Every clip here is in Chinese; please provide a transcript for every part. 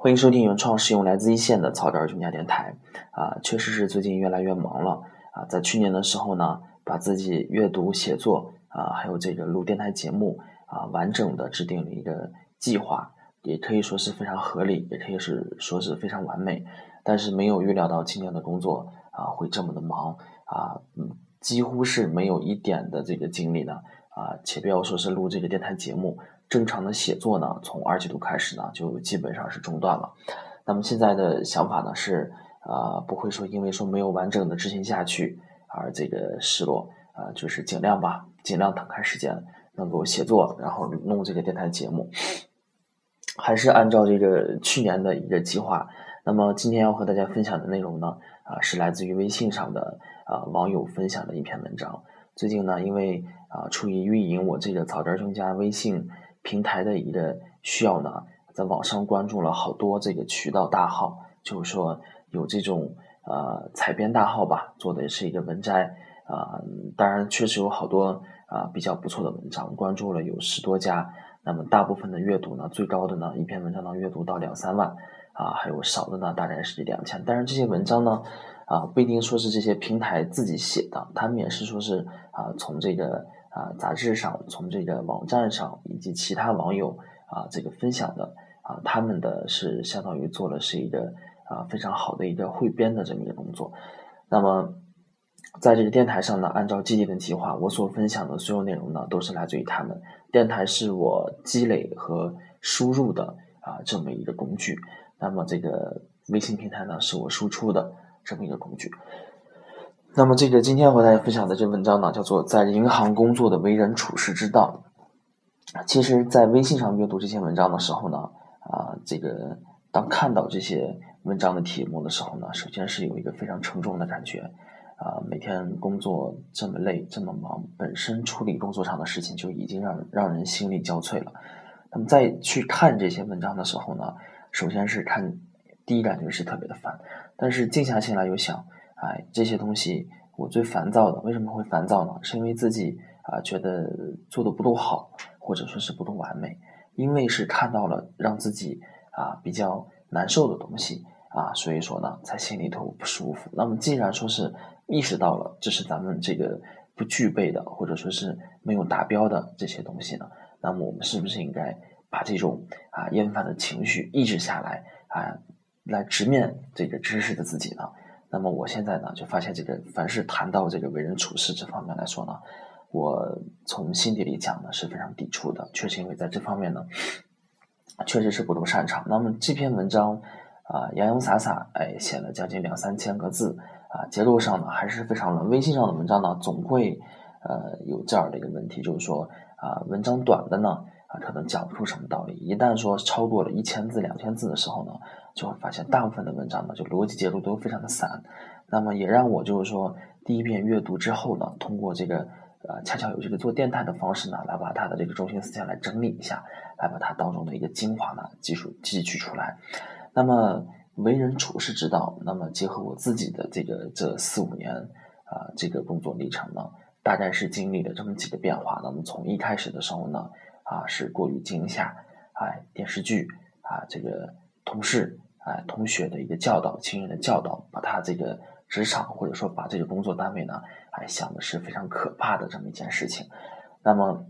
欢迎收听原创使用来自一线的草根儿专家电台啊，确实是最近越来越忙了啊。在去年的时候呢，把自己阅读、写作啊，还有这个录电台节目啊，完整的制定了一个计划，也可以说是非常合理，也可以是说是非常完美。但是没有预料到今年的工作啊会这么的忙啊，嗯，几乎是没有一点的这个精力呢啊，且不要说是录这个电台节目。正常的写作呢，从二季度开始呢，就基本上是中断了。那么现在的想法呢是，呃，不会说因为说没有完整的执行下去而这个失落，啊，就是尽量吧，尽量腾开时间能够写作，然后弄这个电台节目，还是按照这个去年的一个计划。那么今天要和大家分享的内容呢，啊，是来自于微信上的啊网友分享的一篇文章。最近呢，因为啊，出于运营我这个草根兄家微信。平台的一个需要呢，在网上关注了好多这个渠道大号，就是说有这种呃采编大号吧，做的也是一个文摘啊，当然确实有好多啊比较不错的文章，关注了有十多家，那么大部分的阅读呢，最高的呢一篇文章能阅读到两三万啊，还有少的呢大概是两千，但是这些文章呢啊不一定说是这些平台自己写的，他们也是说是啊从这个。啊，杂志上从这个网站上以及其他网友啊，这个分享的啊，他们的是相当于做了是一个啊非常好的一个汇编的这么一个工作。那么在这个电台上呢，按照既定的计划，我所分享的所有内容呢，都是来自于他们。电台是我积累和输入的啊这么一个工具，那么这个微信平台呢，是我输出的这么一个工具。那么，这个今天和大家分享的这文章呢，叫做《在银行工作的为人处事之道》。其实，在微信上阅读这些文章的时候呢，啊，这个当看到这些文章的题目的时候呢，首先是有一个非常沉重的感觉。啊，每天工作这么累，这么忙，本身处理工作上的事情就已经让让人心力交瘁了。那么，再去看这些文章的时候呢，首先是看第一感觉是特别的烦，但是静下心来又想。哎，这些东西我最烦躁的，为什么会烦躁呢？是因为自己啊觉得做的不够好，或者说是不够完美，因为是看到了让自己啊比较难受的东西啊，所以说呢才心里头不舒服。那么既然说是意识到了这是咱们这个不具备的，或者说是没有达标的这些东西呢，那么我们是不是应该把这种啊厌烦的情绪抑制下来啊，来直面这个知识的自己呢？那么我现在呢，就发现这个凡是谈到这个为人处事这方面来说呢，我从心底里讲呢是非常抵触的，确实因为在这方面呢，确实是不够擅长。那么这篇文章啊洋洋洒洒，哎写了将近两三千个字啊，结构上呢还是非常乱。微信上的文章呢总会呃有这样的一个问题，就是说啊文章短的呢。啊，可能讲不出什么道理。一旦说超过了一千字、两千字的时候呢，就会发现大部分的文章呢，就逻辑结构都非常的散。那么也让我就是说，第一遍阅读之后呢，通过这个呃，恰巧有这个做电台的方式呢，来把它的这个中心思想来整理一下，来把它当中的一个精华呢，技术汲取出来。那么为人处事之道，那么结合我自己的这个这四五年啊，这个工作历程呢，大概是经历了这么几个变化。那么从一开始的时候呢。啊，是过于惊吓，哎，电视剧啊，这个同事哎，同学的一个教导，亲人的教导，把他这个职场或者说把这个工作单位呢，哎，想的是非常可怕的这么一件事情。那么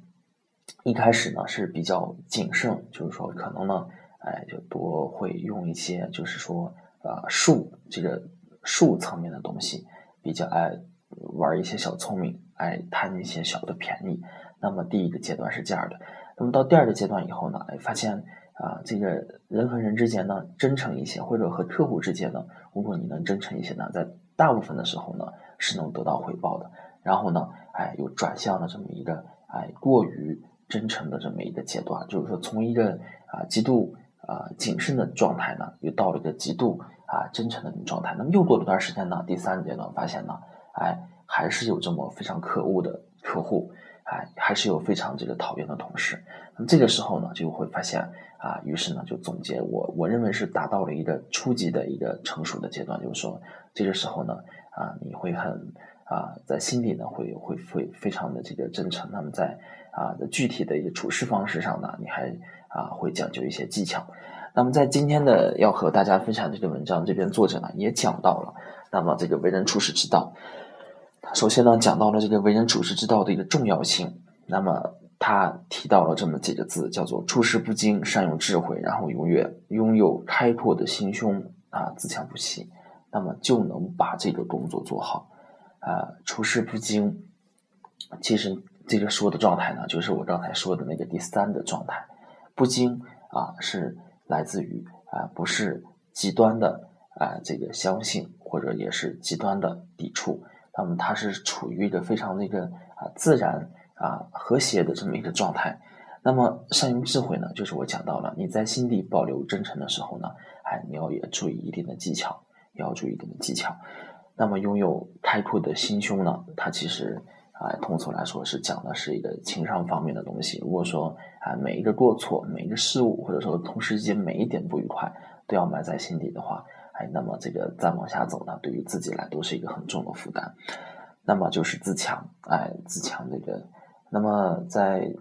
一开始呢是比较谨慎，就是说可能呢，哎，就多会用一些，就是说呃术这个术层面的东西，比较爱玩一些小聪明，爱贪一些小的便宜。那么第一个阶段是这样的。那么到第二个阶段以后呢，哎，发现啊，这个人和人之间呢，真诚一些，或者和客户之间呢，如果你能真诚一些呢，在大部分的时候呢，是能得到回报的。然后呢，哎，又转向了这么一个哎过于真诚的这么一个阶段，就是说从一个啊极度啊谨慎的状态呢，又到了一个极度啊真诚的状态。那么又过了段时间呢，第三个阶段发现呢，哎，还是有这么非常可恶的客户。哎，还是有非常这个讨厌的同事。那么这个时候呢，就会发现啊，于是呢，就总结我我认为是达到了一个初级的一个成熟的阶段，就是说这个时候呢，啊，你会很啊，在心里呢会会会非常的这个真诚。那么在啊的具体的一个处事方式上呢，你还啊会讲究一些技巧。那么在今天的要和大家分享这篇文章，这篇作者呢也讲到了，那么这个为人处事之道。首先呢，讲到了这个为人处事之道的一个重要性。那么他提到了这么几个字，叫做处事不惊，善用智慧，然后永远拥有开阔的心胸啊，自强不息，那么就能把这个工作做好啊。处事不惊，其实这个说的状态呢，就是我刚才说的那个第三的状态，不惊啊是。来自于啊，不是极端的啊，这个相信或者也是极端的抵触，那么它是处于一个非常那个啊自然啊和谐的这么一个状态。那么善用智慧呢，就是我讲到了，你在心底保留真诚的时候呢，哎，你要也注意一定的技巧，也要注意一定的技巧。那么拥有开阔的心胸呢，它其实。啊，通俗来说是讲的是一个情商方面的东西。如果说啊，每一个过错、每一个失误，或者说同事之间每一点不愉快，都要埋在心底的话，哎，那么这个再往下走呢，对于自己来都是一个很重的负担。那么就是自强，哎，自强这个。那么在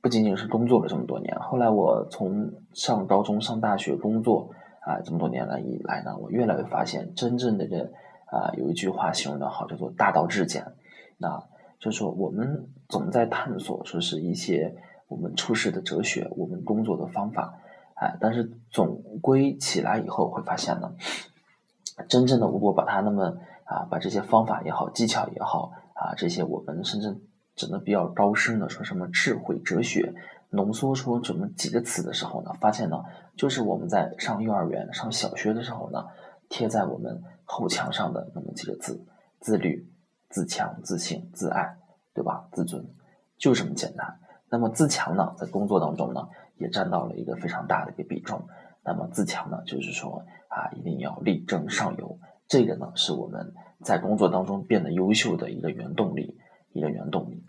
不仅仅是工作了这么多年，后来我从上高中、上大学、工作啊，这么多年来以来呢，我越来越发现，真正的这啊，有一句话形容的好，叫做“大道至简”。那就是说，我们总在探索，说是一些我们处事的哲学，我们工作的方法，哎，但是总归起来以后会发现呢，真正的如果把它那么啊，把这些方法也好，技巧也好啊，这些我们甚至整的比较高深的，说什么智慧哲学，浓缩出这么几个词的时候呢，发现呢，就是我们在上幼儿园、上小学的时候呢，贴在我们后墙上的那么几个字：自律。自强、自信、自爱，对吧？自尊，就这么简单。那么自强呢，在工作当中呢，也占到了一个非常大的一个比重。那么自强呢，就是说啊，一定要力争上游。这个呢，是我们在工作当中变得优秀的一个原动力，一个原动力。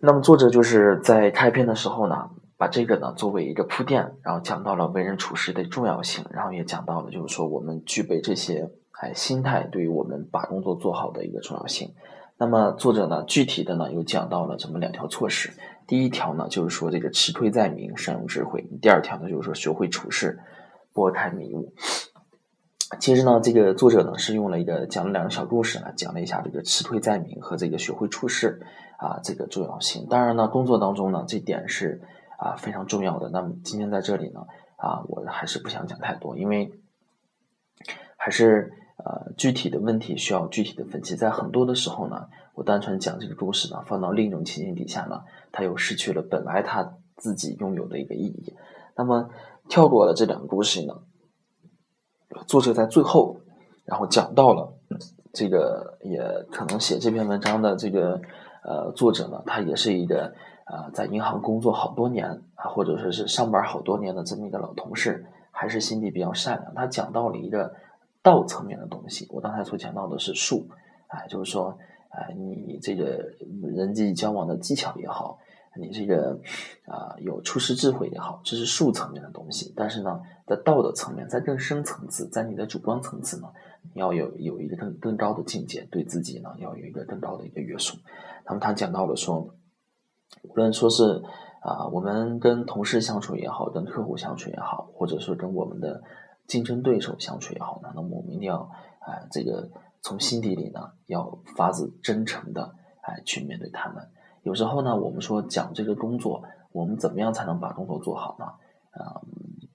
那么作者就是在开篇的时候呢，把这个呢作为一个铺垫，然后讲到了为人处事的重要性，然后也讲到了就是说我们具备这些。哎，心态对于我们把工作做好的一个重要性。那么作者呢，具体的呢又讲到了这么两条措施。第一条呢，就是说这个吃亏在民，善用智慧；第二条呢，就是说学会处事，拨开迷雾。其实呢，这个作者呢是用了一个讲了两个小故事呢，讲了一下这个吃亏在民和这个学会处事啊这个重要性。当然呢，工作当中呢这点是啊非常重要的。那么今天在这里呢啊，我还是不想讲太多，因为还是。呃，具体的问题需要具体的分析。在很多的时候呢，我单纯讲这个故事呢，放到另一种情境底下呢，它又失去了本来它自己拥有的一个意义。那么跳过了这两个故事呢，作者在最后，然后讲到了这个，也可能写这篇文章的这个呃作者呢，他也是一个啊在银行工作好多年啊，或者说是上班好多年的这么一个老同事，还是心地比较善良。他讲到了一个。道层面的东西，我刚才所讲到的是术，哎，就是说，哎，你这个人际交往的技巧也好，你这个啊有处事智慧也好，这是术层面的东西。但是呢，在道德层面，在更深层次，在你的主观层次呢，你要有有一个更更高的境界，对自己呢要有一个更高的一个约束。那么他讲到了说，无论说是啊，我们跟同事相处也好，跟客户相处也好，或者说跟我们的。竞争对手相处也好呢，那么我们一定要哎，这个从心底里呢，要发自真诚的哎去面对他们。有时候呢，我们说讲这个工作，我们怎么样才能把工作做好呢？啊，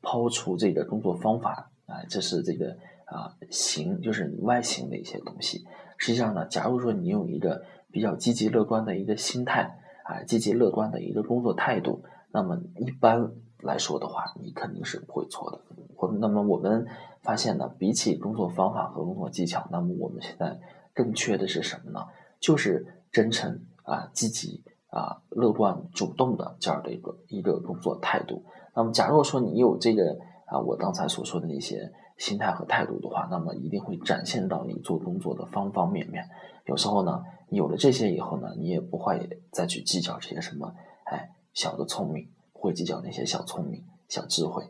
抛除这个工作方法，哎，这是这个啊形，就是外形的一些东西。实际上呢，假如说你有一个比较积极乐观的一个心态，啊，积极乐观的一个工作态度，那么一般来说的话，你肯定是不会错的。或那么我们发现呢，比起工作方法和工作技巧，那么我们现在更缺的是什么呢？就是真诚啊、积极啊、乐观、主动的这样的一个一个工作态度。那么，假如说你有这个啊，我刚才所说的那些心态和态度的话，那么一定会展现到你做工作的方方面面。有时候呢，有了这些以后呢，你也不会再去计较这些什么哎小的聪明，会计较那些小聪明、小智慧。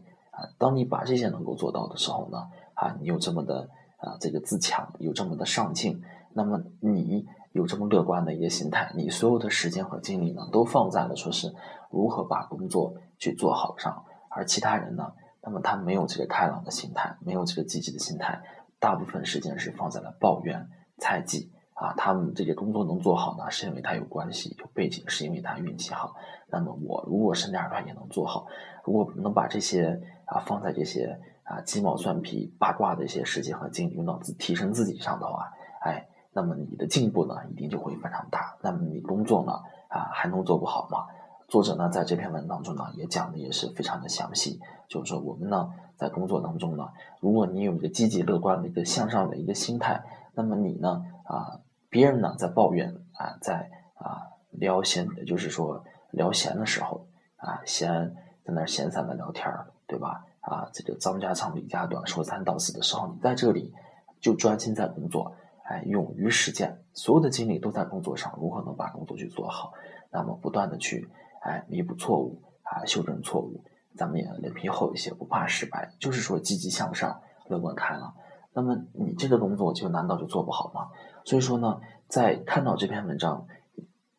当你把这些能够做到的时候呢，啊，你有这么的啊这个自强，有这么的上进，那么你有这么乐观的一个心态，你所有的时间和精力呢，都放在了说是如何把工作去做好上，而其他人呢，那么他没有这个开朗的心态，没有这个积极的心态，大部分时间是放在了抱怨、猜忌啊。他们这些工作能做好呢，是因为他有关系、有背景，是因为他运气好。那么我如果是那样的话，也能做好。如果能把这些啊放在这些啊鸡毛蒜皮、八卦的一些时间和精力用到自提升自己上的话，哎，那么你的进步呢，一定就会非常大。那么你工作呢，啊还能做不好吗？作者呢，在这篇文当中呢，也讲的也是非常的详细。就是说，我们呢，在工作当中呢，如果你有一个积极乐观的一个向上的一个心态，那么你呢，啊，别人呢在抱怨啊，在啊聊闲，就是说聊闲的时候啊，闲在那闲散的聊天儿，对吧？啊，这个张家长李家短，说三道四的时候，你在这里就专心在工作，哎，勇于实践，所有的精力都在工作上，如何能把工作去做好？那么不断的去。哎，弥补错误啊，修正错误，咱们也脸皮厚一些，不怕失败，就是说积极向上，乐观开朗。那么你这个工作就难道就做不好吗？所以说呢，在看到这篇文章，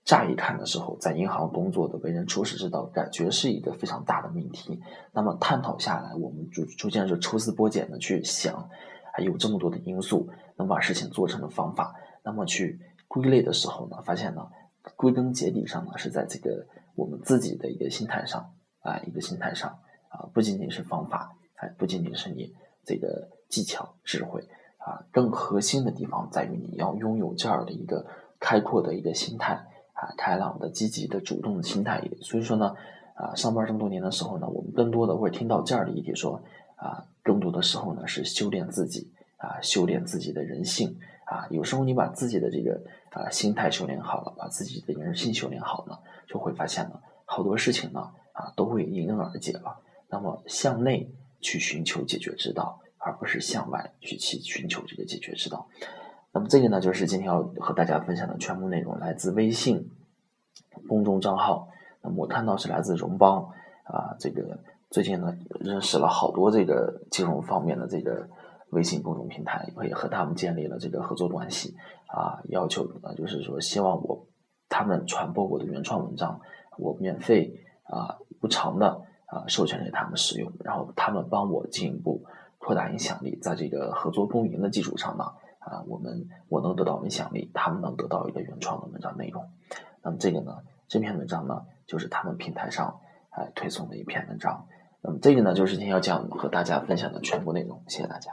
乍一看的时候，在银行工作的为人处事之道，感觉是一个非常大的命题。那么探讨下来，我们逐逐渐就抽丝剥茧的去想，还有这么多的因素能把事情做成的方法，那么去归类的时候呢，发现呢，归根结底上呢，是在这个。我们自己的一个心态上啊，一个心态上啊，不仅仅是方法，哎，不仅仅是你这个技巧、智慧啊，更核心的地方在于你要拥有这样的一个开阔的一个心态啊，开朗的、积极的、主动的心态。所以说呢，啊，上班这么多年的时候呢，我们更多的会听到这样的一点说啊，更多的时候呢是修炼自己啊，修炼自己的人性啊。有时候你把自己的这个啊心态修炼好了，把自己的人性修炼好了。就会发现呢，好多事情呢，啊，都会迎刃而解了。那么向内去寻求解决之道，而不是向外去去寻求这个解决之道。那么这个呢，就是今天要和大家分享的全部内容，来自微信公众账号。那么我看到是来自荣邦啊，这个最近呢，认识了好多这个金融方面的这个微信公众平台，也和他们建立了这个合作关系啊。要求呢，就是说希望我。他们传播我的原创文章，我免费啊无偿的啊授权给他们使用，然后他们帮我进一步扩大影响力，在这个合作共赢的基础上呢啊我们我能得到影响力，他们能得到一个原创的文章内容。那么这个呢这篇文章呢就是他们平台上哎推送的一篇文章。那么这个呢就是今天要讲和大家分享的全部内容，谢谢大家。